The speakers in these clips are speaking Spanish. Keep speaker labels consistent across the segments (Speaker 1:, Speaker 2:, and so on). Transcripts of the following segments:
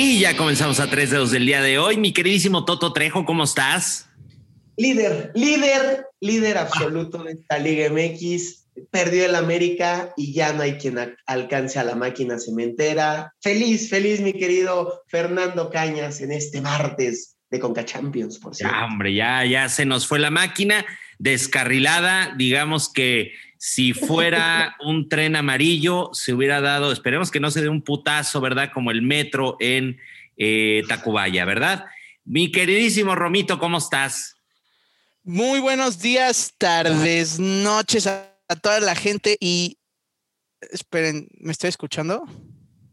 Speaker 1: Y ya comenzamos a tres dedos del día de hoy. Mi queridísimo Toto Trejo, ¿cómo estás?
Speaker 2: Líder, líder, líder absoluto de esta Liga MX. Perdió el América y ya no hay quien alcance a la máquina cementera. Feliz, feliz, mi querido Fernando Cañas, en este martes de Conca Champions, por cierto.
Speaker 1: Ya, hombre, ya, ya se nos fue la máquina descarrilada. Digamos que si fuera un tren amarillo, se hubiera dado, esperemos que no se dé un putazo, ¿verdad? Como el metro en eh, Tacubaya, ¿verdad? Mi queridísimo Romito, ¿cómo estás?
Speaker 3: Muy buenos días, tardes, noches a toda la gente y esperen, ¿me estoy escuchando?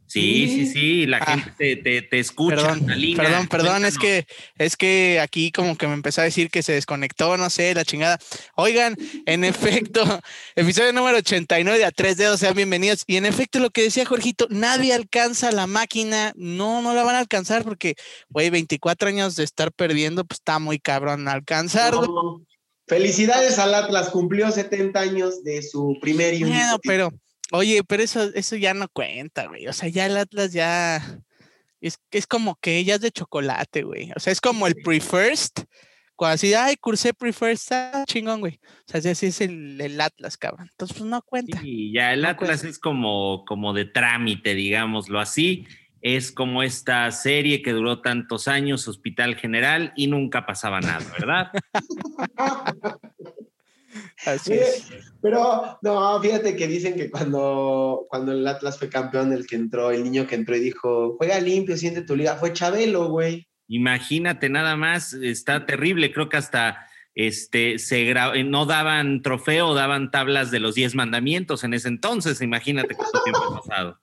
Speaker 1: Sí, sí, sí, la ah. gente te, te, escucha.
Speaker 3: Perdón, perdón, perdón, es que, es que aquí como que me empezó a decir que se desconectó, no sé, la chingada. Oigan, en efecto, episodio número 89 de A Tres Dedos, sean bienvenidos. Y en efecto, lo que decía Jorgito, nadie alcanza la máquina, no, no la van a alcanzar porque, güey, 24 años de estar perdiendo, pues está muy cabrón alcanzar.
Speaker 2: Felicidades al Atlas, cumplió 70 años de su primer y
Speaker 3: Bueno, pero Oye, pero eso, eso ya no cuenta, güey. O sea, ya el Atlas ya es, es como que ya es de chocolate, güey. O sea, es como el pre-first. Cuando así, ay, cursé pre-first, ah, chingón, güey. O sea, así es el, el, Atlas, cabrón. Entonces, pues no cuenta.
Speaker 1: Sí, ya el Atlas es como, como de trámite, digámoslo así. Es como esta serie que duró tantos años, Hospital General, y nunca pasaba nada, ¿verdad?
Speaker 2: Así es. Pero no, fíjate que dicen que cuando, cuando el Atlas fue campeón, el que entró, el niño que entró y dijo, juega limpio, siente tu liga, fue Chabelo, güey.
Speaker 1: Imagínate nada más, está terrible, creo que hasta este, se eh, no daban trofeo, daban tablas de los diez mandamientos en ese entonces, imagínate cuánto tiempo ha pasado.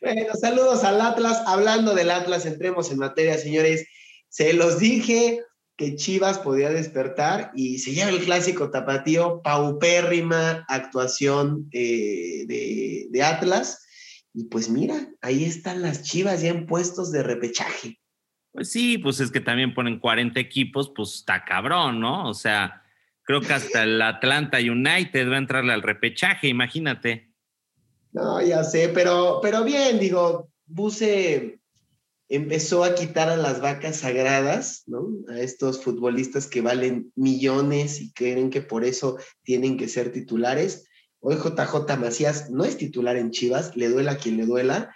Speaker 2: Bueno, saludos al Atlas. Hablando del Atlas, entremos en materia, señores. Se los dije, que Chivas podía despertar y se lleva el clásico tapatío, paupérrima actuación eh, de, Atlas. Y pues mira, ahí están las Chivas ya en puestos de repechaje.
Speaker 1: Pues sí, pues es que también ponen 40 equipos, pues está cabrón, ¿no? O sea, creo que hasta el Atlanta United va a entrarle al repechaje, imagínate.
Speaker 2: No, ya sé, pero, pero bien, digo, Buse empezó a quitar a las vacas sagradas, ¿no? A estos futbolistas que valen millones y creen que por eso tienen que ser titulares. Hoy JJ Macías no es titular en Chivas, le duela a quien le duela.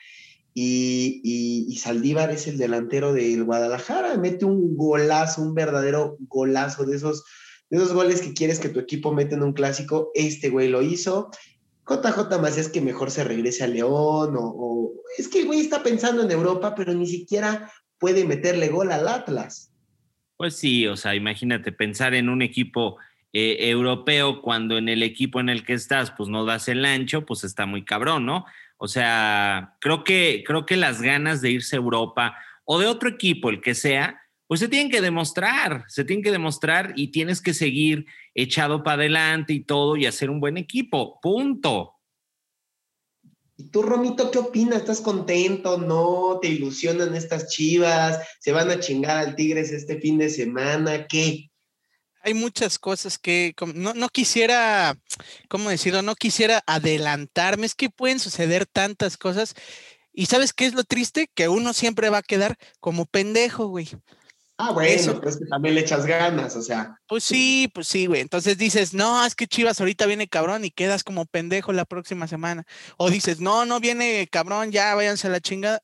Speaker 2: Y, y, Saldívar es el delantero del Guadalajara, mete un golazo, un verdadero golazo de esos, de esos goles que quieres que tu equipo mete en un clásico. Este güey lo hizo JJ más es que mejor se regrese a León o, es que el güey está pensando en Europa, pero ni siquiera puede meterle gol al Atlas.
Speaker 1: Pues sí, o sea, imagínate pensar en un equipo eh, europeo cuando en el equipo en el que estás, pues no das el ancho, pues está muy cabrón, ¿no? O sea, creo que, creo que las ganas de irse a Europa o de otro equipo, el que sea, pues se tienen que demostrar, se tienen que demostrar y tienes que seguir echado para adelante y todo y hacer un buen equipo, punto.
Speaker 2: ¿Y tú, Romito, qué opinas? ¿Estás contento? ¿No? ¿Te ilusionan estas chivas? ¿Se van a chingar al Tigres este fin de semana? ¿Qué?
Speaker 3: Hay muchas cosas que no, no quisiera, ¿cómo decirlo? No quisiera adelantarme. Es que pueden suceder tantas cosas. ¿Y sabes qué es lo triste? Que uno siempre va a quedar como pendejo, güey.
Speaker 2: Ah, bueno, pero es que también le echas ganas, o sea.
Speaker 3: Pues sí, pues sí, güey. Entonces dices, no, es que Chivas ahorita viene cabrón y quedas como pendejo la próxima semana. O dices, no, no viene cabrón, ya váyanse a la chingada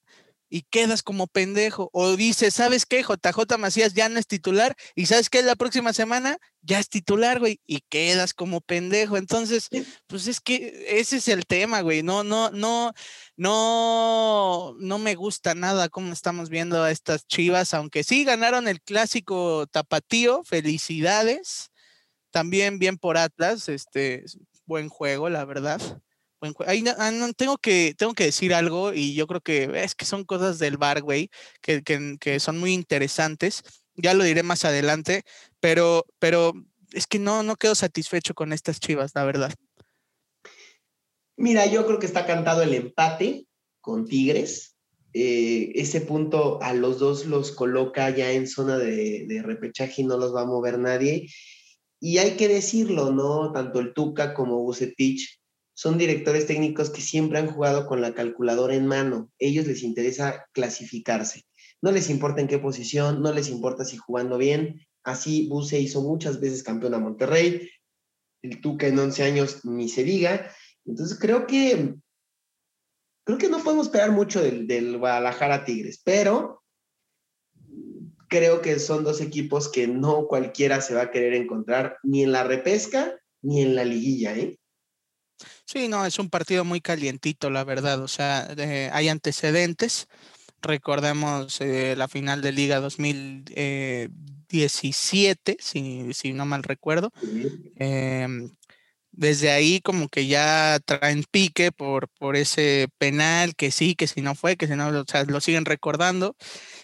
Speaker 3: y quedas como pendejo. O dices, ¿sabes qué? JJ Macías ya no es titular y ¿sabes qué? La próxima semana ya es titular, güey, y quedas como pendejo. Entonces, pues es que ese es el tema, güey. No, no, no, no, no me gusta nada cómo estamos viendo a estas chivas, aunque sí ganaron el clásico tapatío. Felicidades. También bien por Atlas, este, buen juego, la verdad. Ah, tengo, que, tengo que decir algo y yo creo que es que son cosas del bar, güey, que, que, son muy interesantes. Ya lo diré más adelante, pero, pero es que no, no quedo satisfecho con estas chivas, la verdad.
Speaker 2: Mira, yo creo que está cantado el empate con Tigres. Eh, ese punto a los dos los coloca ya en zona de, de repechaje y no los va a mover nadie. Y hay que decirlo, ¿no? Tanto el Tuca como Bucetich son directores técnicos que siempre han jugado con la calculadora en mano. Ellos les interesa clasificarse. No les importa en qué posición, no les importa si jugando bien. Así Buse hizo muchas veces campeón a Monterrey. El Tuca en 11 años ni se diga. Entonces creo que creo que no podemos esperar mucho del, del Guadalajara Tigres, pero creo que son dos equipos que no cualquiera se va a querer encontrar ni en la repesca ni en la liguilla, ¿eh?
Speaker 3: Sí, no, es un partido muy calientito, la verdad. O sea, hay antecedentes. Recordemos eh, la final de Liga 2017, si, si no mal recuerdo. Em, desde ahí como que ya traen pique por, por ese penal, que sí, que si no fue, que si no, o sea, lo siguen recordando.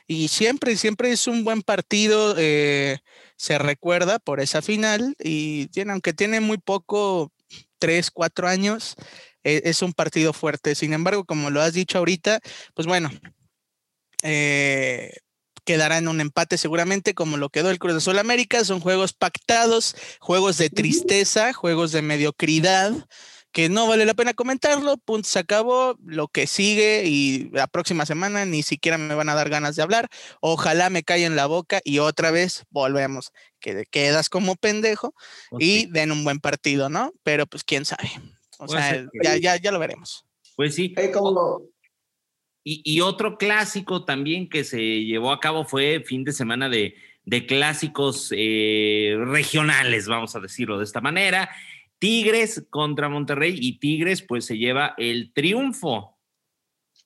Speaker 3: Y siempre, siempre es un buen partido, eh, se recuerda por esa final y tiene, aunque tiene muy poco, tres, cuatro años, e, es un partido fuerte. Sin embargo, como lo has dicho ahorita, pues bueno, eh, quedará en un empate seguramente como lo quedó el Cruz Azul América. Son juegos pactados, juegos de tristeza, juegos de mediocridad, que no vale la pena comentarlo. Punto, se acabó. Lo que sigue y la próxima semana ni siquiera me van a dar ganas de hablar. Ojalá me en la boca y otra vez volvemos. Que quedas como pendejo y den un buen partido, ¿no? Pero pues quién sabe. O sea, ya, ya, ya lo veremos.
Speaker 1: Pues sí. Y, otro clásico también que se llevó a cabo fue fin de semana de, clásicos eh, regionales, vamos a decirlo de esta manera. Tigres contra Monterrey y Tigres pues se lleva el triunfo.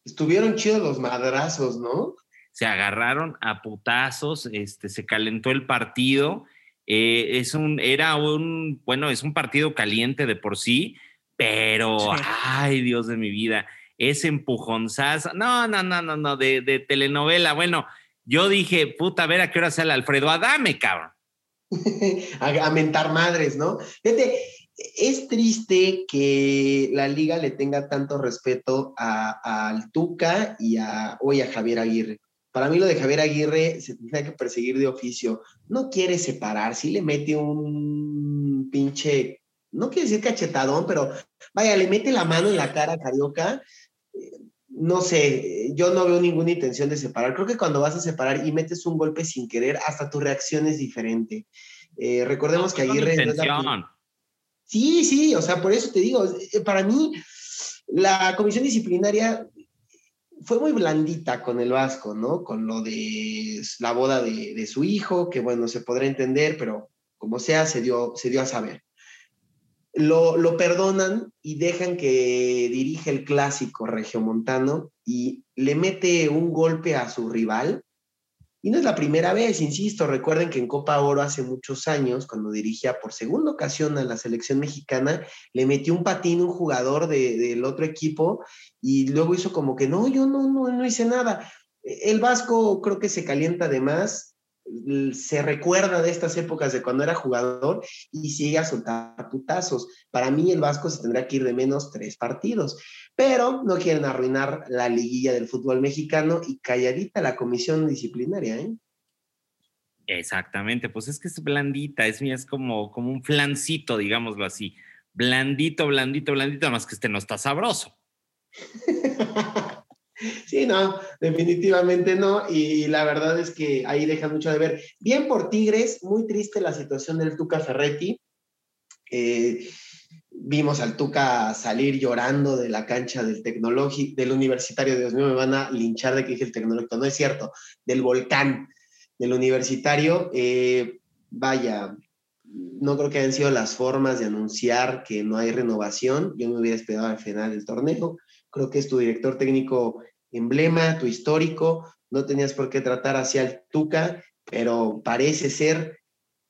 Speaker 2: Estuvieron chidos los madrazos, ¿no?
Speaker 1: Se agarraron a putazos, este, se calentó el partido. Eh, es un, era un, bueno, es un partido caliente de por sí, pero, ay, Dios de mi vida ese empujonzazo. No, no, no, no, no, de, telenovela. Bueno, yo dije, puta, a ver a qué hora sale Alfredo Adame, cabrón.
Speaker 2: a, mentar madres, ¿no? Fíjate, es triste que la liga le tenga tanto respeto a, al Tuca y a hoy a Javier Aguirre. Para mí lo de Javier Aguirre se tendría que perseguir de oficio. No quiere separar, sí le mete un pinche, no quiere decir cachetadón, pero vaya, le mete la mano en la cara a Carioca no sé, yo no veo ninguna intención de separar. Creo que cuando vas a separar y metes un golpe sin querer, hasta tu reacción es diferente. Eh, recordemos que Aguirre... sí, sí, o sea, por eso te digo, eh, para mí la comisión disciplinaria fue muy blandita con el Vasco, ¿no? Con lo de la boda de, su hijo, que bueno, se podrá entender, pero como sea, se dio, se dio a saber lo, perdonan y dejan que dirige el clásico regiomontano y le mete un golpe a su rival. Y no es la primera vez, insisto, recuerden que en Copa Oro hace muchos años, cuando dirigía por segunda ocasión a la selección mexicana, le metió un patín un jugador del otro equipo y luego hizo como que no, yo no, no, no hice nada. El Vasco creo que se calienta además se recuerda de estas épocas de cuando era jugador y sigue a soltar putazos. Para mí el Vasco se tendrá que ir de menos tres partidos, pero no quieren arruinar la liguilla del fútbol mexicano y calladita la comisión disciplinaria, ¿eh?
Speaker 1: Exactamente, pues es que es blandita, es, es como, como un flancito, digámoslo así. Blandito, blandito, blandito, más que este no está sabroso.
Speaker 2: Sí, no, definitivamente no. Y la verdad es que ahí deja mucho de ver. Bien por Tigres, muy triste la situación del Tuca Ferretti. Eh, vimos al Tuca salir llorando de la cancha del tecnológico, del universitario. Dios mío, me van a linchar de que dije el tecnológico. No es cierto, del volcán del universitario. Eh, vaya, no creo que hayan sido las formas de anunciar que no hay renovación. Yo me hubiera esperado al final del torneo. Creo que es tu director técnico emblema, tu histórico, no tenías por qué tratar hacia el Tuca, pero parece ser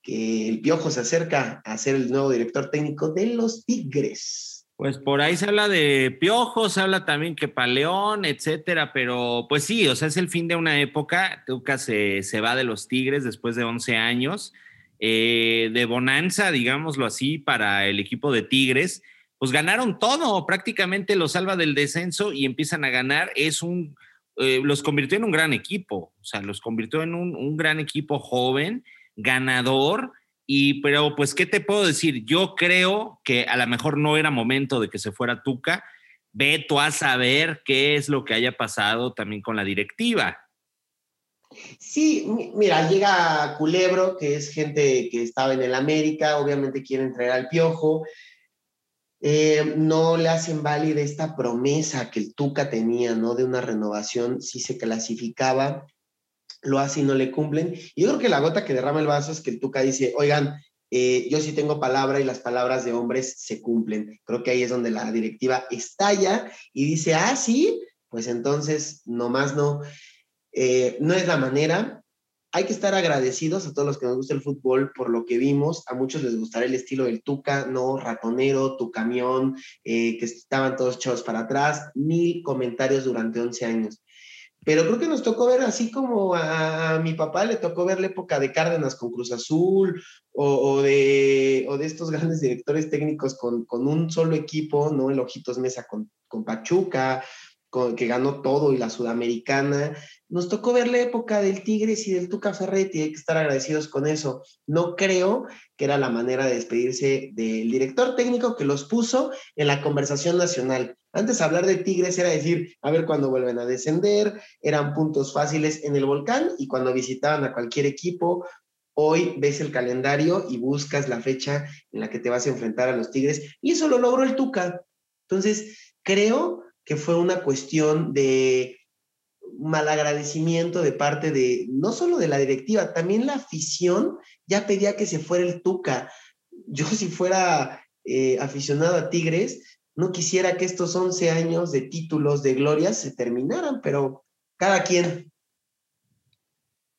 Speaker 2: que el Piojo se acerca a ser el nuevo director técnico de los Tigres.
Speaker 1: Pues por ahí se habla de Piojo, se habla también que Paleón, etcétera, pero pues sí, o sea, es el fin de una época. Tuca se, se va de los Tigres después de 11 años, eh, de bonanza, digámoslo así, para el equipo de Tigres pues ganaron todo, prácticamente los salva del descenso y empiezan a ganar. Es un, eh, los convirtió en un gran equipo, o sea, los convirtió en un, gran equipo joven, ganador, Y, pero, pues, ¿qué te puedo decir? Yo creo que a lo mejor no era momento de que se fuera Tuca. Ve a saber qué es lo que haya pasado también con la directiva.
Speaker 2: Sí, mira, llega Culebro, que es gente que estaba en el América, obviamente quiere traer al piojo. Eh, no le hacen válida esta promesa que el Tuca tenía, ¿no? De una renovación si se clasificaba lo hace y no le cumplen. Y yo creo que la gota que derrama el vaso es que el Tuca dice, oigan, eh, yo sí tengo palabra y las palabras de hombres se cumplen. Creo que ahí es donde la directiva estalla y dice, ah, sí, pues entonces, nomás no. Eh, no es la manera. Hay que estar agradecidos a todos los que nos gusta el fútbol por lo que vimos. A muchos les gustará el estilo del Tuca, ¿no? Ratonero, tu camión, eh, que estaban todos echados para atrás. Mil comentarios durante 11 años. Pero creo que nos tocó ver así como a, mi papá le tocó ver la época de Cárdenas con Cruz Azul o, de, o de estos grandes directores técnicos con, un solo equipo, ¿no? El Ojitos Mesa con Pachuca, con, que ganó todo y la Sudamericana. Nos tocó ver la época del Tigres y del Tuca Ferretti, hay que estar agradecidos con eso. No creo que era la manera de despedirse del director técnico que los puso en la conversación nacional. Antes hablar de Tigres era decir, a ver cuándo vuelven a descender, eran puntos fáciles en el volcán y cuando visitaban a cualquier equipo, hoy ves el calendario y buscas la fecha en la que te vas a enfrentar a los Tigres y eso lo logró el Tuca. Entonces, creo que fue una cuestión de malagradecimiento de parte de, no solo de la directiva, también la afición ya pedía que se fuera el Tuca. Yo si fuera eh, aficionado a Tigres, no quisiera que estos 11 años de títulos, de glorias, se terminaran, pero cada quien.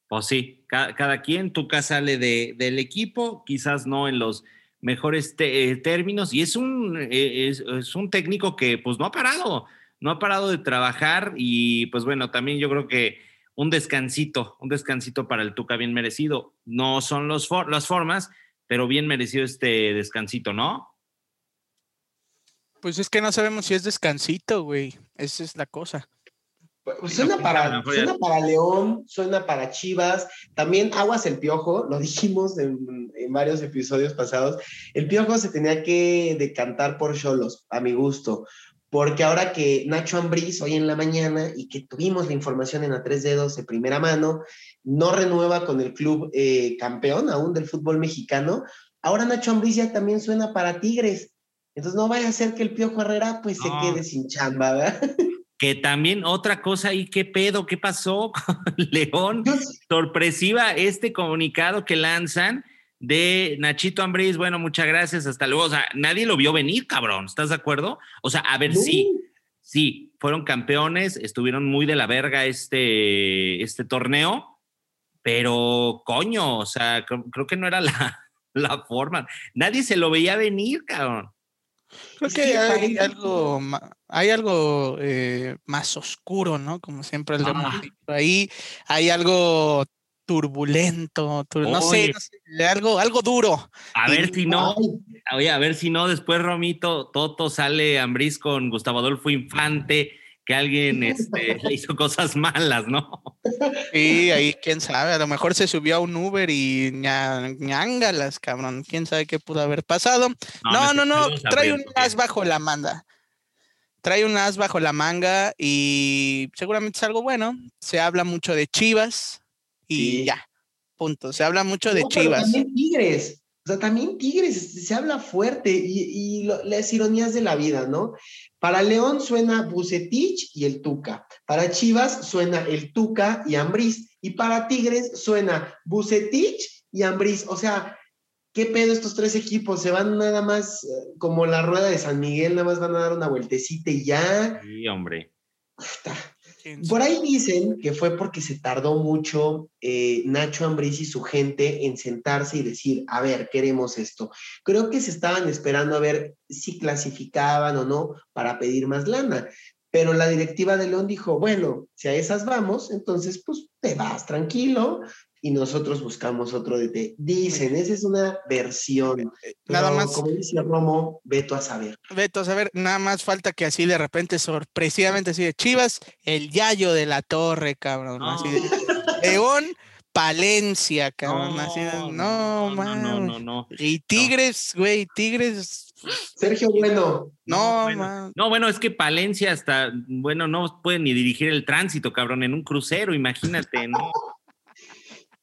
Speaker 1: Pues sí, cada, quien, Tuca sale de, del equipo, quizás no en los mejores eh, términos, y es un, eh, es un técnico que pues no ha parado no ha parado de trabajar y pues bueno, también yo creo que un descansito, un descansito para el Tuca bien merecido. No son los las formas, pero bien merecido este descansito, ¿no?
Speaker 3: Pues es que no sabemos si es descansito, güey. Esa es la cosa.
Speaker 2: Pues suena, para, suena para León, suena para Chivas, también Aguas el Piojo, lo dijimos en, en varios episodios pasados, el Piojo se tenía que decantar por Cholos, a mi gusto, porque ahora que Nacho Ambriz hoy en la mañana y que tuvimos la información en a tres dedos de primera mano, no renueva con el club eh, campeón aún del fútbol mexicano, ahora Nacho Ambriz ya también suena para Tigres. Entonces no vaya a ser que el Piojo Herrera pues se quede sin chamba, ¿verdad?
Speaker 1: Que también otra cosa y qué pedo, qué pasó con León, sorpresiva este comunicado que lanzan de Nachito Ambriz, bueno, muchas gracias, hasta luego. O sea, nadie lo vio venir, cabrón, ¿estás de acuerdo? O sea, a ver, si sí, sí, fueron campeones, estuvieron muy de la verga este, este torneo, pero coño, o sea, creo, que no era la, la, forma. Nadie se lo veía venir, cabrón.
Speaker 3: Creo que hay algo, hay algo eh, más oscuro, ¿no? Como siempre el ah. Ahí hay algo turbulento, no, sé, algo, algo duro.
Speaker 1: A ver si no, oye, a ver si no, después Romito, Toto sale Ambriz con Gustavo Adolfo Infante, que alguien este, le hizo cosas malas, ¿no?
Speaker 3: Sí, ahí quién sabe, a lo mejor se subió a un Uber y ñángalas, cabrón, quién sabe qué pudo haber pasado. No, no, no, trae un as bajo la manga. Trae un as bajo la manga y seguramente es algo bueno. Se habla mucho de Chivas, y ya, punto. Se habla mucho de Chivas.
Speaker 2: también Tigres, o sea, también Tigres, se habla fuerte y, las ironías de la vida, ¿no? Para León suena Bucetich y el Tuca. Para Chivas suena el Tuca y Ambriz. Y para Tigres suena Bucetich y Ambriz. O sea, ¿qué pedo estos tres equipos? Se van nada más eh, como la rueda de San Miguel, nada más van a dar una vueltecita y ya.
Speaker 1: Sí, hombre.
Speaker 2: Por ahí dicen que fue porque se tardó mucho eh, Nacho Ambriz y su gente en sentarse y decir, a ver, queremos esto. Creo que se estaban esperando a ver si clasificaban o no para pedir más lana. Pero la directiva de León dijo, bueno, si a esas vamos, entonces pues te vas tranquilo, y nosotros buscamos otro DT. Dicen, esa es una versión. Eh, nada más. Como dice Romo, veto a saber.
Speaker 3: Veto a saber, nada más falta que así de repente, sorpresivamente, así de Chivas, el Yayo de la Torre, cabrón. Así de, León, Palencia, cabrón. No, no, no, no, no, Y Tigres, güey, Tigres.
Speaker 2: Sergio Bueno.
Speaker 3: No,
Speaker 1: bueno. No, bueno, es que Palencia hasta, bueno, no puede ni dirigir el tránsito, cabrón, en un crucero, imagínate, ¿no?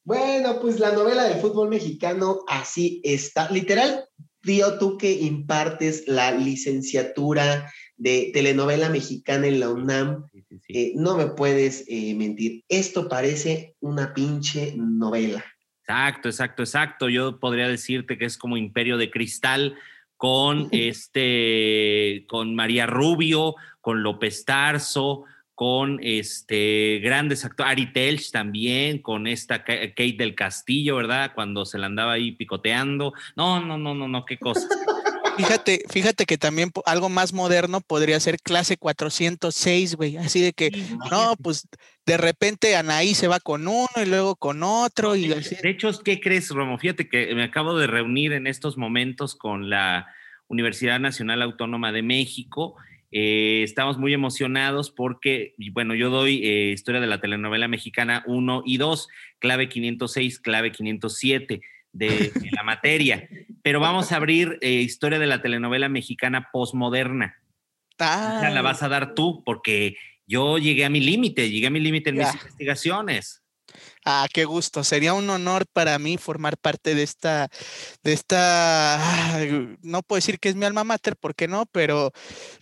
Speaker 2: bueno, pues la novela del fútbol mexicano así está. Literal, Tío, tú que impartes la licenciatura de telenovela mexicana en la UNAM, eh, no me puedes eh, mentir. Esto parece una pinche novela.
Speaker 1: Exacto, exacto, exacto. Yo podría decirte que es como Imperio de Cristal con este, con María Rubio, con López Tarso, con este grandes actores, Ari Telch también, con esta Kate del Castillo, ¿verdad? Cuando se la andaba ahí picoteando. No, no, no, no, no, qué cosa.
Speaker 3: Fíjate, fíjate que también algo más moderno podría ser clase 406, güey. Así de que, no, pues de repente Anaí se va con uno y luego con otro. Y
Speaker 1: De hecho, ¿qué crees, Romo? Fíjate que me acabo de reunir en estos momentos con la Universidad Nacional Autónoma de México eh, estamos muy emocionados porque, bueno, yo doy eh, historia de la telenovela mexicana 1 y 2, clave 506, clave 507 de, la materia, pero vamos a abrir eh, historia de la telenovela mexicana postmoderna. la vas a dar tú porque yo llegué a mi límite, llegué a mi límite en mis investigaciones.
Speaker 3: Ah, qué gusto. Sería un honor para mí formar parte de esta, de esta, no puedo decir que es mi alma mater, ¿por qué no? Pero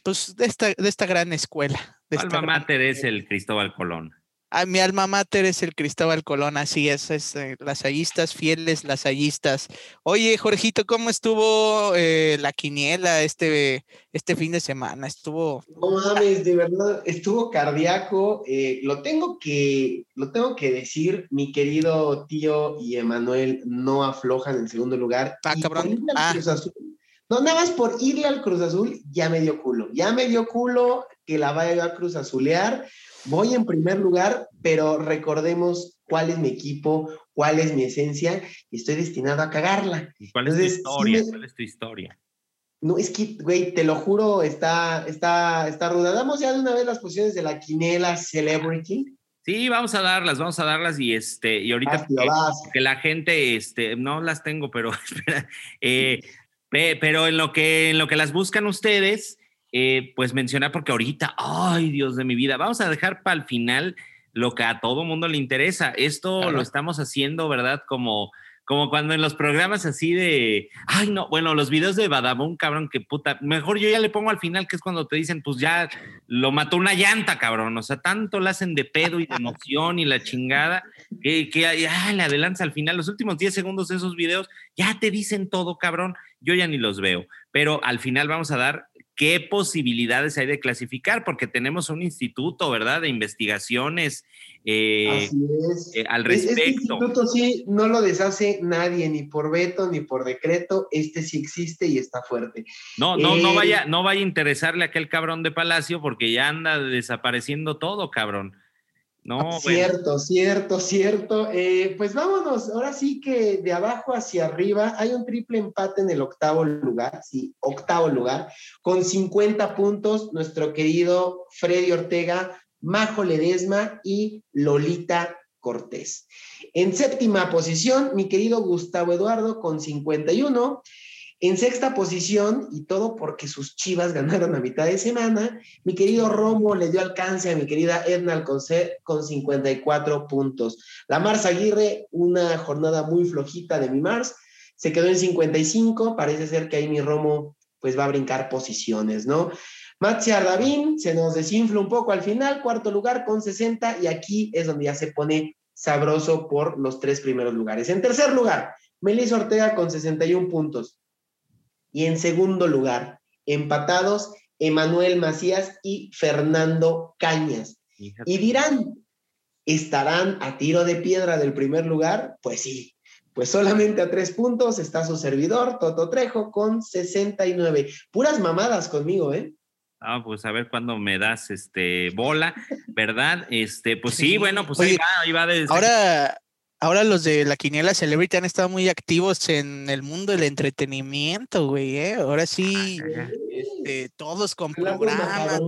Speaker 3: pues de esta, de esta gran escuela.
Speaker 1: De alma mater es el Cristóbal Colón.
Speaker 3: Ah, mi alma mater es el Cristóbal Colón, así es, es eh, lasallistas, fieles lasallistas. Oye, Jorgito, ¿cómo estuvo eh, la quiniela este, este fin de semana? Estuvo...
Speaker 2: No mames, de verdad, estuvo cardíaco. Eh, lo, tengo que, lo tengo que decir, mi querido tío y Emanuel no aflojan en segundo lugar.
Speaker 3: Ah, cabrón. Ah.
Speaker 2: No, nada más por irle al Cruz Azul, ya me dio culo. Ya me dio culo que la vaya a Cruz Azulear voy en primer lugar, pero recordemos cuál es mi equipo, cuál es mi esencia y estoy destinado a cagarla.
Speaker 1: cuál es tu historia? ¿Cuál es tu historia?
Speaker 2: No, es que, güey, te lo juro, está, está, está ruda. Damos ya de una vez las posiciones de la quinela Celebrity.
Speaker 1: Sí, vamos a darlas, vamos a darlas y este, y ahorita que, la gente, este, no las tengo, pero espera, eh, pero en lo que, en lo que las buscan ustedes, eh, pues mencionar, porque ahorita, ay Dios de mi vida, vamos a dejar para el final lo que a todo mundo le interesa. Esto lo estamos haciendo, ¿verdad? Como, como cuando en los programas así de, ay no, bueno, los videos de Badabun, cabrón, que puta, mejor yo ya le pongo al final, que es cuando te dicen, pues ya lo mató una llanta, cabrón, o sea, tanto la hacen de pedo y de emoción y la chingada, que, que ah, le adelanza al final, los últimos 10 segundos de esos videos, ya te dicen todo, cabrón, yo ya ni los veo, pero al final vamos a dar qué posibilidades hay de clasificar, porque tenemos un instituto, ¿verdad?, de investigaciones eh, eh, al respecto. Este
Speaker 2: instituto sí no lo deshace nadie, ni por veto, ni por decreto, este sí existe y está fuerte.
Speaker 1: No, no, no, eh, vaya, no vaya a interesarle a aquel cabrón de Palacio, porque ya anda desapareciendo todo, cabrón. No,
Speaker 2: cierto, cierto, cierto. Eh, pues vámonos, ahora sí que de abajo hacia arriba hay un triple empate en el octavo lugar, sí, octavo lugar, con 50 puntos, nuestro querido Freddy Ortega, Majo Ledesma y Lolita Cortés. En séptima posición, mi querido Gustavo Eduardo con 51. En sexta posición, y todo porque sus chivas ganaron a mitad de semana, mi querido Romo le dio alcance a mi querida Edna Alcocer con 54 puntos. La Mars Aguirre, una jornada muy flojita de mi Mars, se quedó en 55. Parece ser que ahí mi Romo pues va a brincar posiciones, ¿no? Matzia Davín se nos desinfla un poco al final, cuarto lugar con 60, y aquí es donde ya se pone sabroso por los tres primeros lugares. En tercer lugar, Melissa Ortega con 61 puntos. Y en segundo lugar, empatados Emanuel Macías y Fernando Cañas. Y dirán, ¿estarán a tiro de piedra del primer lugar? Pues sí, pues solamente a tres puntos está su servidor, Toto Trejo, con 69. Puras mamadas conmigo, ¿eh?
Speaker 1: Ah, pues a ver cuándo me das este bola, ¿verdad? Este, pues sí, bueno, pues ahí va,
Speaker 3: Ahora, ahora los de la Quiniela Celebrity han estado muy activos en el mundo del entretenimiento, güey, ¿eh? Ahora sí, este, todos con programas.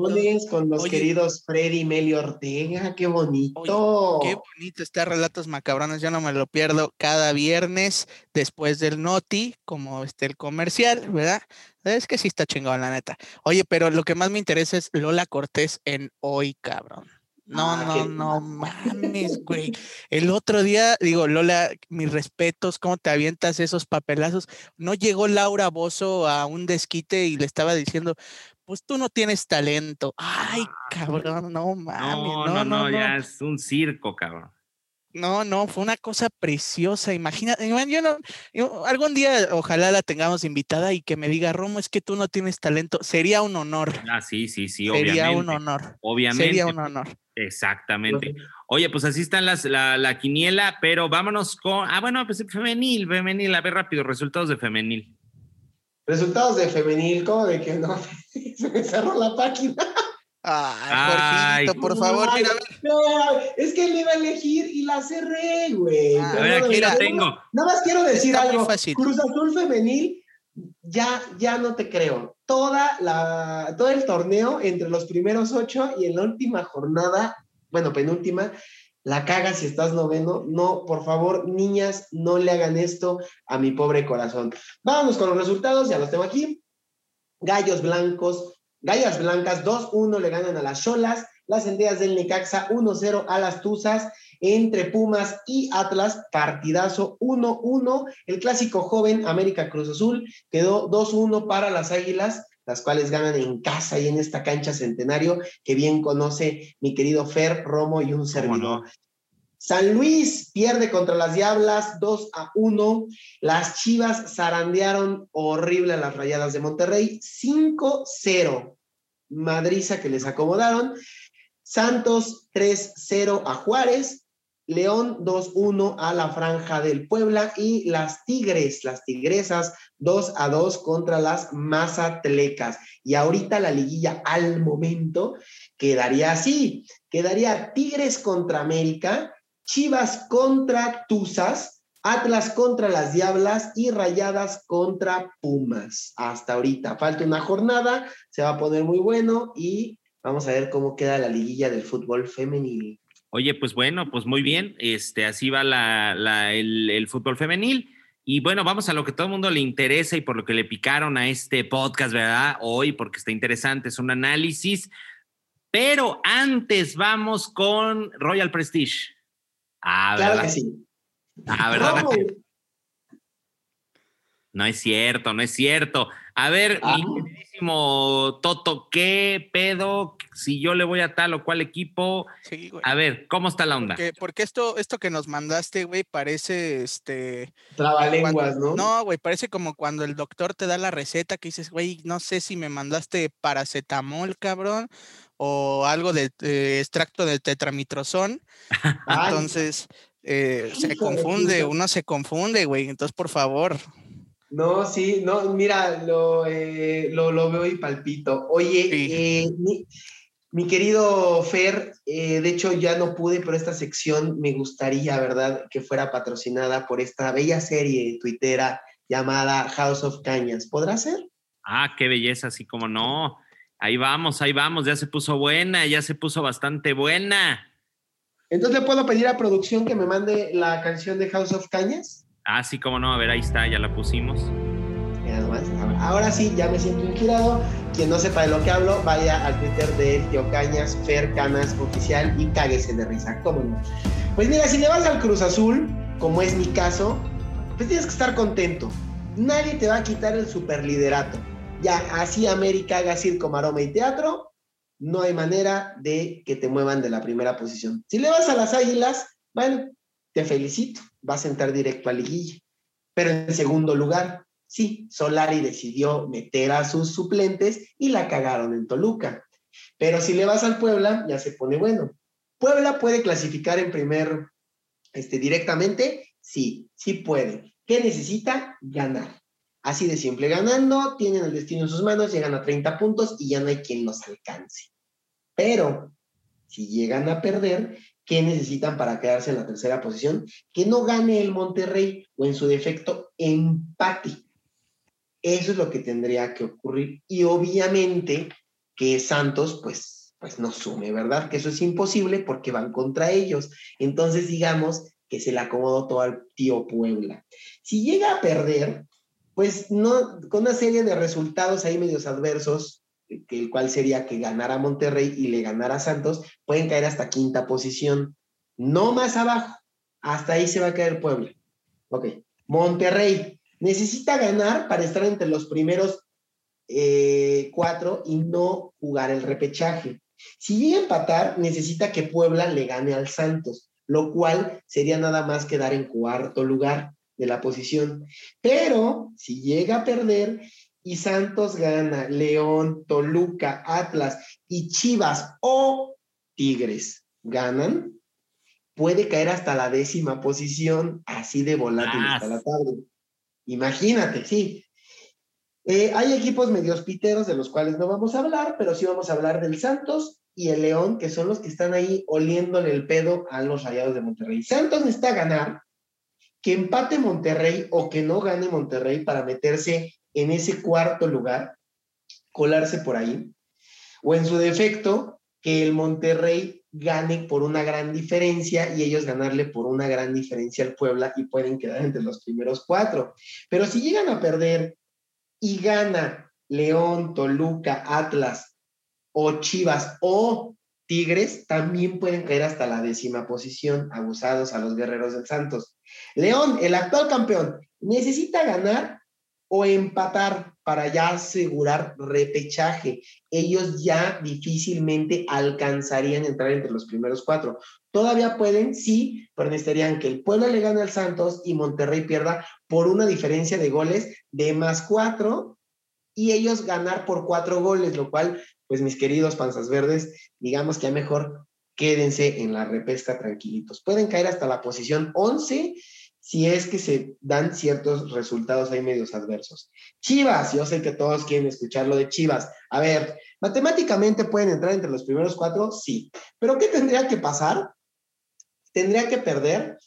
Speaker 2: Con los queridos Freddy y Meli Ortega, qué bonito.
Speaker 3: qué bonito está Relatos Macabrones, yo no me lo pierdo cada viernes después del Noti, como este el comercial, ¿verdad? Es que sí está chingón, la neta. Oye, pero lo que más me interesa es Lola Cortés en Hoy, cabrón. No, ah, no, no mames, güey. El otro día, digo, Lola, mis respetos, ¿cómo te avientas esos papelazos? No llegó Laura Bozo a un desquite y le estaba diciendo, pues tú no tienes talento. Ay, ah, cabrón, no mames.
Speaker 1: No, no, no, ya es un circo, cabrón.
Speaker 3: No, no, fue una cosa preciosa. Imagínate, yo no, algún día ojalá la tengamos invitada y que me diga, Romo, es que tú no tienes talento. Sería un honor.
Speaker 1: Ah, sí, sí, sí,
Speaker 3: obviamente. Sería un honor.
Speaker 1: Obviamente.
Speaker 3: Sería un honor.
Speaker 1: Exactamente. Oye, pues así están las, la, quiniela, pero vámonos con. Ah, bueno, pues femenil, femenil. A ver rápido, resultados de femenil.
Speaker 2: Resultados de femenil, ¿cómo de que no? Se me cerró la página.
Speaker 3: Ay, por favor, mira.
Speaker 2: es que le iba a elegir y la cerré, güey.
Speaker 1: Ah, a ver, aquí la tengo.
Speaker 2: Nada más quiero decir algo. Cruz Azul Femenil, ya, ya no te creo. Toda la, todo el torneo, entre los primeros ocho y en la última jornada, bueno, penúltima, la cagas si estás noveno. No, por favor, niñas, no le hagan esto a mi pobre corazón. Vámonos con los resultados, ya los tengo aquí. Gallos blancos Gallas Blancas 2-1 le ganan a las Cholas, las Endeas del Necaxa 1-0 a las Tuzas, entre Pumas y Atlas, partidazo 1-1. El clásico joven América Cruz Azul quedó 2-1 para las Águilas, las cuales ganan en casa y en esta cancha centenario que bien conoce mi querido Fer, Romo y un servidor. San Luis pierde contra las Diablas 2 a 1. Las Chivas zarandearon horrible a las Rayadas de Monterrey 5-0 madriza que les acomodaron. Santos 3-0 a Juárez. León 2-1 a la Franja del Puebla y las Tigres, las Tigresas 2 a 2 contra las Mazatlecas. Y ahorita la liguilla al momento quedaría así, quedaría Tigres contra América, Chivas contra Tuzas, Atlas contra las Diablas y Rayadas contra Pumas. Hasta ahorita. Falta una jornada, se va a poner muy bueno y vamos a ver cómo queda la liguilla del fútbol femenil.
Speaker 1: Oye, pues bueno, pues muy bien. Este, así va el, el, fútbol femenil. Y bueno, vamos a lo que todo el mundo le interesa y por lo que le picaron a este podcast, ¿verdad? Hoy, porque está interesante, es un análisis. Pero antes vamos con Royal Prestige.
Speaker 2: Ah, claro que sí.
Speaker 1: Ah, ¿verdad? No es cierto, no es cierto. A ver, mi ah. queridísimo Toto, ¿qué pedo? Si yo le voy a tal o cual equipo. A ver, ¿cómo está la onda?
Speaker 3: Porque, esto, esto que nos mandaste, güey, parece este.
Speaker 2: Trabalenguas, ¿no?
Speaker 3: No, güey, parece como cuando el doctor te da la receta que dices, güey, no sé si me mandaste paracetamol, cabrón, o algo de, de extracto de tetramitrozón. Entonces, eh, se confunde, uno se confunde, güey. Entonces, por favor.
Speaker 2: No, sí, no, mira, lo, eh, lo, veo y palpito. Oye, eh, mi, querido Fer, de hecho ya no pude, pero esta sección me gustaría, ¿verdad?, que fuera patrocinada por esta bella serie tuitera llamada House of Cañas. ¿Podrá ser?
Speaker 1: Ah, qué belleza, así como no. Ahí vamos, ahí vamos, ya se puso buena, ya se puso bastante buena.
Speaker 2: Entonces le puedo pedir a producción que me mande la canción de House of Cañas.
Speaker 1: Ah, sí, cómo no, a ver, ahí está, ya la pusimos.
Speaker 2: Ahora, sí, ya me siento inspirado. Quien no sepa de lo que hablo, vaya al Twitter de Tío Cañas, Fer Canas Oficial y cáguese de risa, cómo no. Pues mira, si le vas al Cruz Azul, como es mi caso, pues tienes que estar contento. Nadie te va a quitar el superliderato. Ya, así América haga circo, maroma y teatro, no hay manera de que te muevan de la primera posición. Si le vas a las Águilas, bueno, te felicito, vas a entrar directo a liguilla. Pero en segundo lugar, sí, Solari decidió meter a sus suplentes y la cagaron en Toluca. Pero si le vas al Puebla, ya se pone bueno. Puebla puede clasificar en primer, este, directamente, sí, sí puede. ¿Qué necesita? Ganar. Así de simple, ganando, tienen el destino en sus manos, llegan a 30 puntos y ya no hay quien los alcance. Pero si llegan a perder, ¿Qué necesitan para quedarse en la tercera posición? Que no gane el Monterrey o en su defecto empate. Eso es lo que tendría que ocurrir. Y obviamente que Santos, pues, pues no sume, ¿verdad? Que eso es imposible porque van contra ellos. Entonces, digamos que se le acomodó todo al tío Puebla. Si llega a perder, pues no, con una serie de resultados ahí medios adversos, que el cual sería que ganara Monterrey y le ganara Santos, pueden caer hasta quinta posición, no más abajo, hasta ahí se va a caer Puebla. Ok, Monterrey necesita ganar para estar entre los primeros eh, cuatro y no jugar el repechaje. Si llega a empatar, necesita que Puebla le gane al Santos, lo cual sería nada más quedar en cuarto lugar de la posición. Pero si llega a perder, y Santos gana, León, Toluca, Atlas y Chivas o Tigres ganan, puede caer hasta la décima posición, así de volátil hasta la tarde. Imagínate, sí. Eh, hay equipos medio hospiteros de los cuales no vamos a hablar, pero sí vamos a hablar del Santos y el León, que son los que están ahí oliéndole el pedo a los rayados de Monterrey. Santos necesita ganar, que empate Monterrey o que no gane Monterrey para meterse en ese cuarto lugar, colarse por ahí, o en su defecto, que el Monterrey gane por una gran diferencia y ellos ganarle por una gran diferencia al Puebla y pueden quedar entre los primeros cuatro. Pero si llegan a perder y gana León, Toluca, Atlas o Chivas o Tigres, también pueden caer hasta la décima posición, abusados a los guerreros del Santos. León, el actual campeón, necesita ganar o empatar para ya asegurar repechaje. Ellos ya difícilmente alcanzarían entrar entre los primeros cuatro. Todavía pueden, sí, pero necesitarían que el Puebla le gane al Santos y Monterrey pierda por una diferencia de goles de más cuatro y ellos ganar por cuatro goles, lo cual, pues mis queridos panzas verdes, digamos que a mejor quédense en la repesca tranquilitos. Pueden caer hasta la posición 11 si es que se dan ciertos resultados ahí medios adversos. Chivas, yo sé que todos quieren escuchar lo de Chivas. A ver, matemáticamente pueden entrar entre los primeros cuatro, sí. Pero ¿qué tendría que pasar? Tendría que perder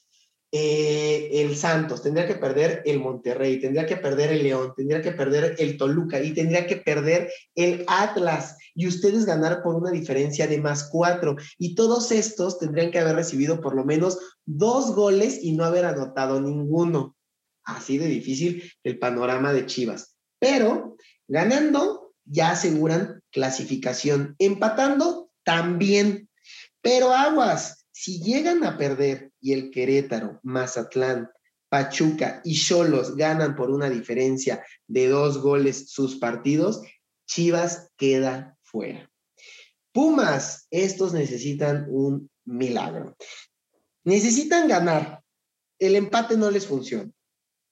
Speaker 2: eh, el Santos, tendría que perder el Monterrey, tendría que perder el León, tendría que perder el Toluca y tendría que perder el Atlas y ustedes ganar por una diferencia de más cuatro. Y todos estos tendrían que haber recibido por lo menos dos goles y no haber anotado ninguno. Así de difícil el panorama de Chivas. Pero ganando ya aseguran clasificación, empatando también. Pero aguas, si llegan a perder y el Querétaro, Mazatlán, Pachuca y Cholos ganan por una diferencia de dos goles sus partidos, Chivas queda fuera. Pumas, estos necesitan un milagro. Necesitan ganar. El empate no les funciona.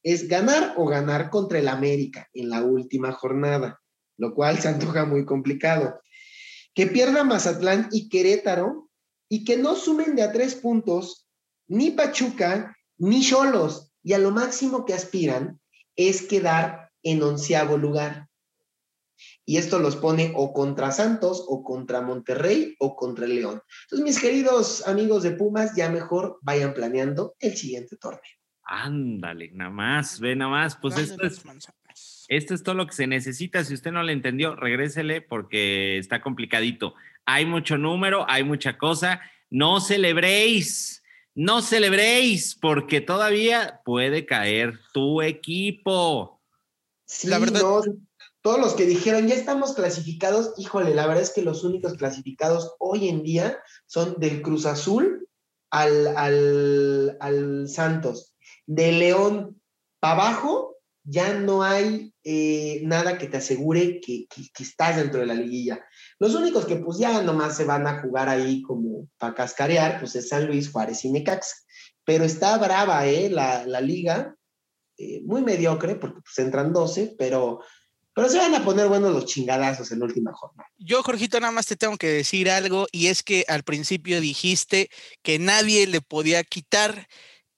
Speaker 2: Es ganar o ganar contra el América en la última jornada, lo cual se antoja muy complicado. Que pierda Mazatlán y Querétaro y que no sumen de a tres puntos ni Pachuca ni Cholos, y a lo máximo que aspiran es quedar en onceavo lugar. Y esto los pone o contra Santos, o contra Monterrey, o contra León. Entonces, mis queridos amigos de Pumas, ya mejor vayan planeando el siguiente torneo.
Speaker 1: Ándale, nada más, ve nada más. Pues esto es, esto es todo lo que se necesita. Si usted no lo entendió, regrésele porque está complicadito hay mucho número, hay mucha cosa. No celebréis, no celebréis, porque todavía puede caer tu equipo.
Speaker 2: Sí, la verdad. todos los que dijeron, ya estamos clasificados, híjole, la verdad es que los únicos clasificados hoy en día son del Cruz Azul al, al, Santos. De León para abajo, ya no hay eh, nada que te asegure que, que, estás dentro de la liguilla. Los únicos que pues ya nomás se van a jugar ahí como para cascarear, pues es San Luis, Juárez y Necaxa. Pero está brava, ¿eh? La, liga, eh, muy mediocre, porque pues entran 12, pero, pero se van a poner buenos los chingadazos en la última jornada.
Speaker 3: Yo, Jorgito, nada más te tengo que decir algo, y es que al principio dijiste que nadie le podía quitar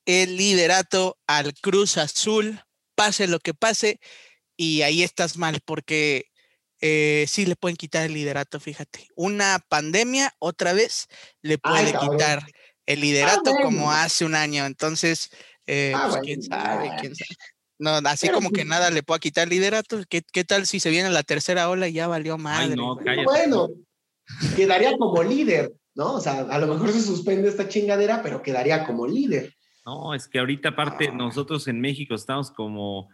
Speaker 3: el liderato al Cruz Azul, pase lo que pase, y ahí estás mal, porque eh, sí le pueden quitar el liderato, fíjate. Una pandemia otra vez le puede quitar el liderato como hace un año. Entonces, eh, ah, pues, quién sabe, quién sabe. No, así como que pues nada le pueda quitar liderato. ¿Qué, ¿Qué, tal si se viene la tercera ola y ya valió madre?
Speaker 2: bueno, quedaría como líder, ¿no? O sea, a lo mejor se suspende esta chingadera, pero quedaría como líder.
Speaker 1: No, es que ahorita aparte ah. nosotros en México estamos como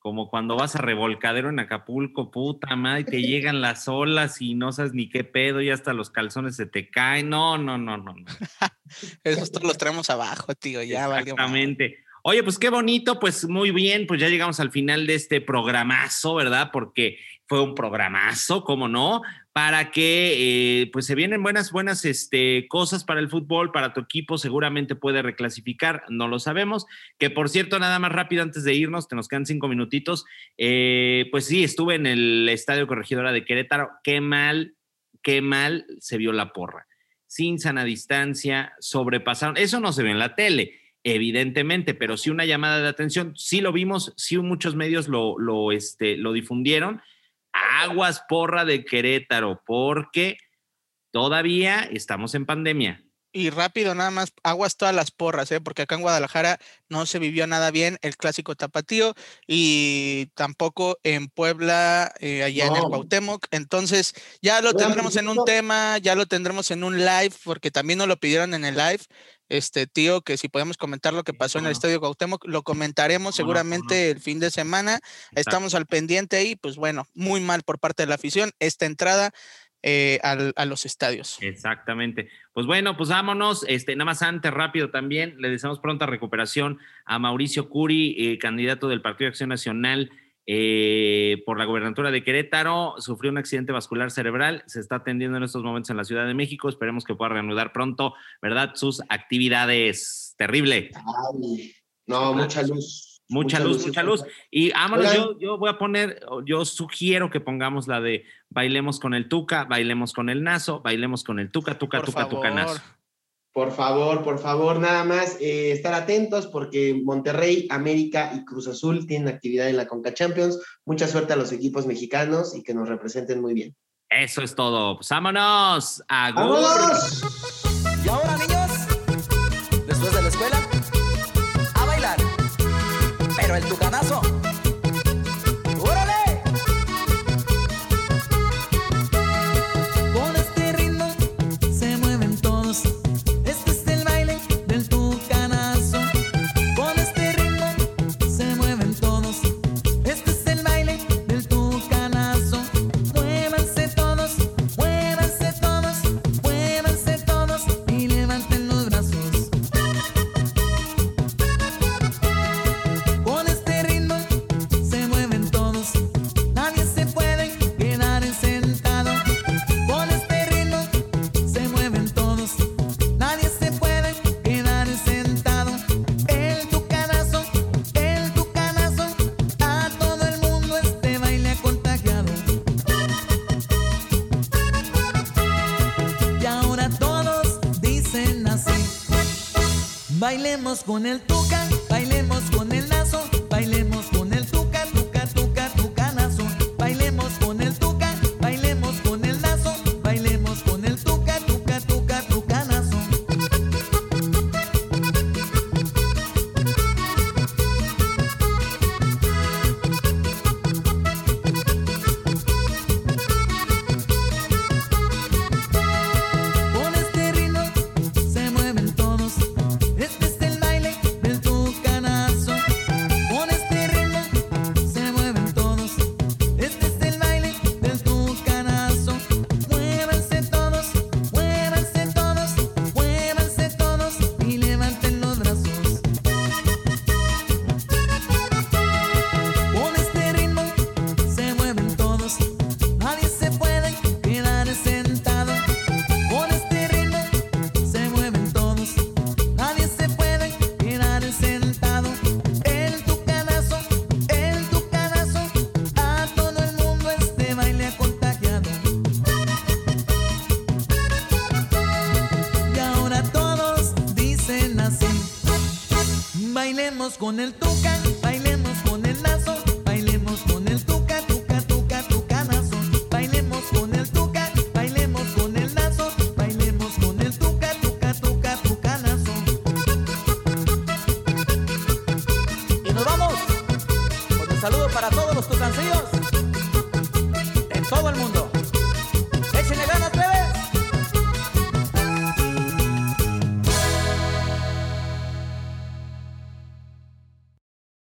Speaker 1: como cuando vas a revolcadero en Acapulco, puta madre, te llegan las olas y no sabes ni qué pedo, y hasta los calzones se te caen. No, no, no, no. no.
Speaker 3: Esos todos los traemos abajo, tío, ya
Speaker 1: Exactamente. Oye, pues qué bonito, pues muy bien, pues ya llegamos al final de este programazo, ¿verdad? Porque fue un programazo, ¿cómo no? Para que eh, pues se vienen buenas, buenas este, cosas para el fútbol, para tu equipo, seguramente puede reclasificar, no lo sabemos. Que por cierto, nada más rápido antes de irnos, te nos quedan cinco minutitos. Eh, pues sí, estuve en el Estadio Corregidora de Querétaro, qué mal, qué mal se vio la porra. Sin sana distancia, sobrepasaron, eso no se ve en la tele evidentemente, pero sí una llamada de atención, sí lo vimos, sí muchos medios lo, este, lo difundieron. Aguas porra de Querétaro, porque todavía estamos en pandemia.
Speaker 3: Y rápido, nada más, aguas todas las porras, ¿eh? porque acá en Guadalajara no se vivió nada bien el clásico tapatío y tampoco en Puebla, eh, allá en el Cuauhtémoc. Entonces, ya lo tendremos en un tema, ya lo tendremos en un live, porque también nos lo pidieron en el live este tío, que si podemos comentar lo que pasó en el Estadio Cuauhtémoc, lo comentaremos seguramente el fin de semana. Estamos al pendiente ahí, pues bueno, muy mal por parte de la afición esta entrada eh, a los estadios.
Speaker 1: Exactamente. Pues bueno, pues vámonos. Este, nada más antes, rápido también, le deseamos pronta recuperación a Mauricio Curi, eh, candidato del Partido de Acción Nacional eh, por la gobernatura de Querétaro, sufrió un accidente vascular cerebral, se está atendiendo en estos momentos en la Ciudad de México, esperemos que pueda reanudar pronto, ¿verdad? Sus actividades. Terrible.
Speaker 2: no, mucha luz.
Speaker 1: Mucha, luz, mucha luz. Y vámonos, yo, yo voy a poner, yo sugiero que pongamos la de bailemos con el Tuca, bailemos con el Nazo, bailemos con el Tuca, Tuca, Tuca, Tuca, Nazo.
Speaker 2: Por favor, por favor, nada más eh, estar atentos porque Monterrey, América y Cruz Azul tienen actividad en la Conca Champions. Mucha suerte a los equipos mexicanos y que nos representen muy bien.
Speaker 1: Eso es todo. Pues vámonos.
Speaker 2: ¡Vámonos!
Speaker 4: Y ahora, niños,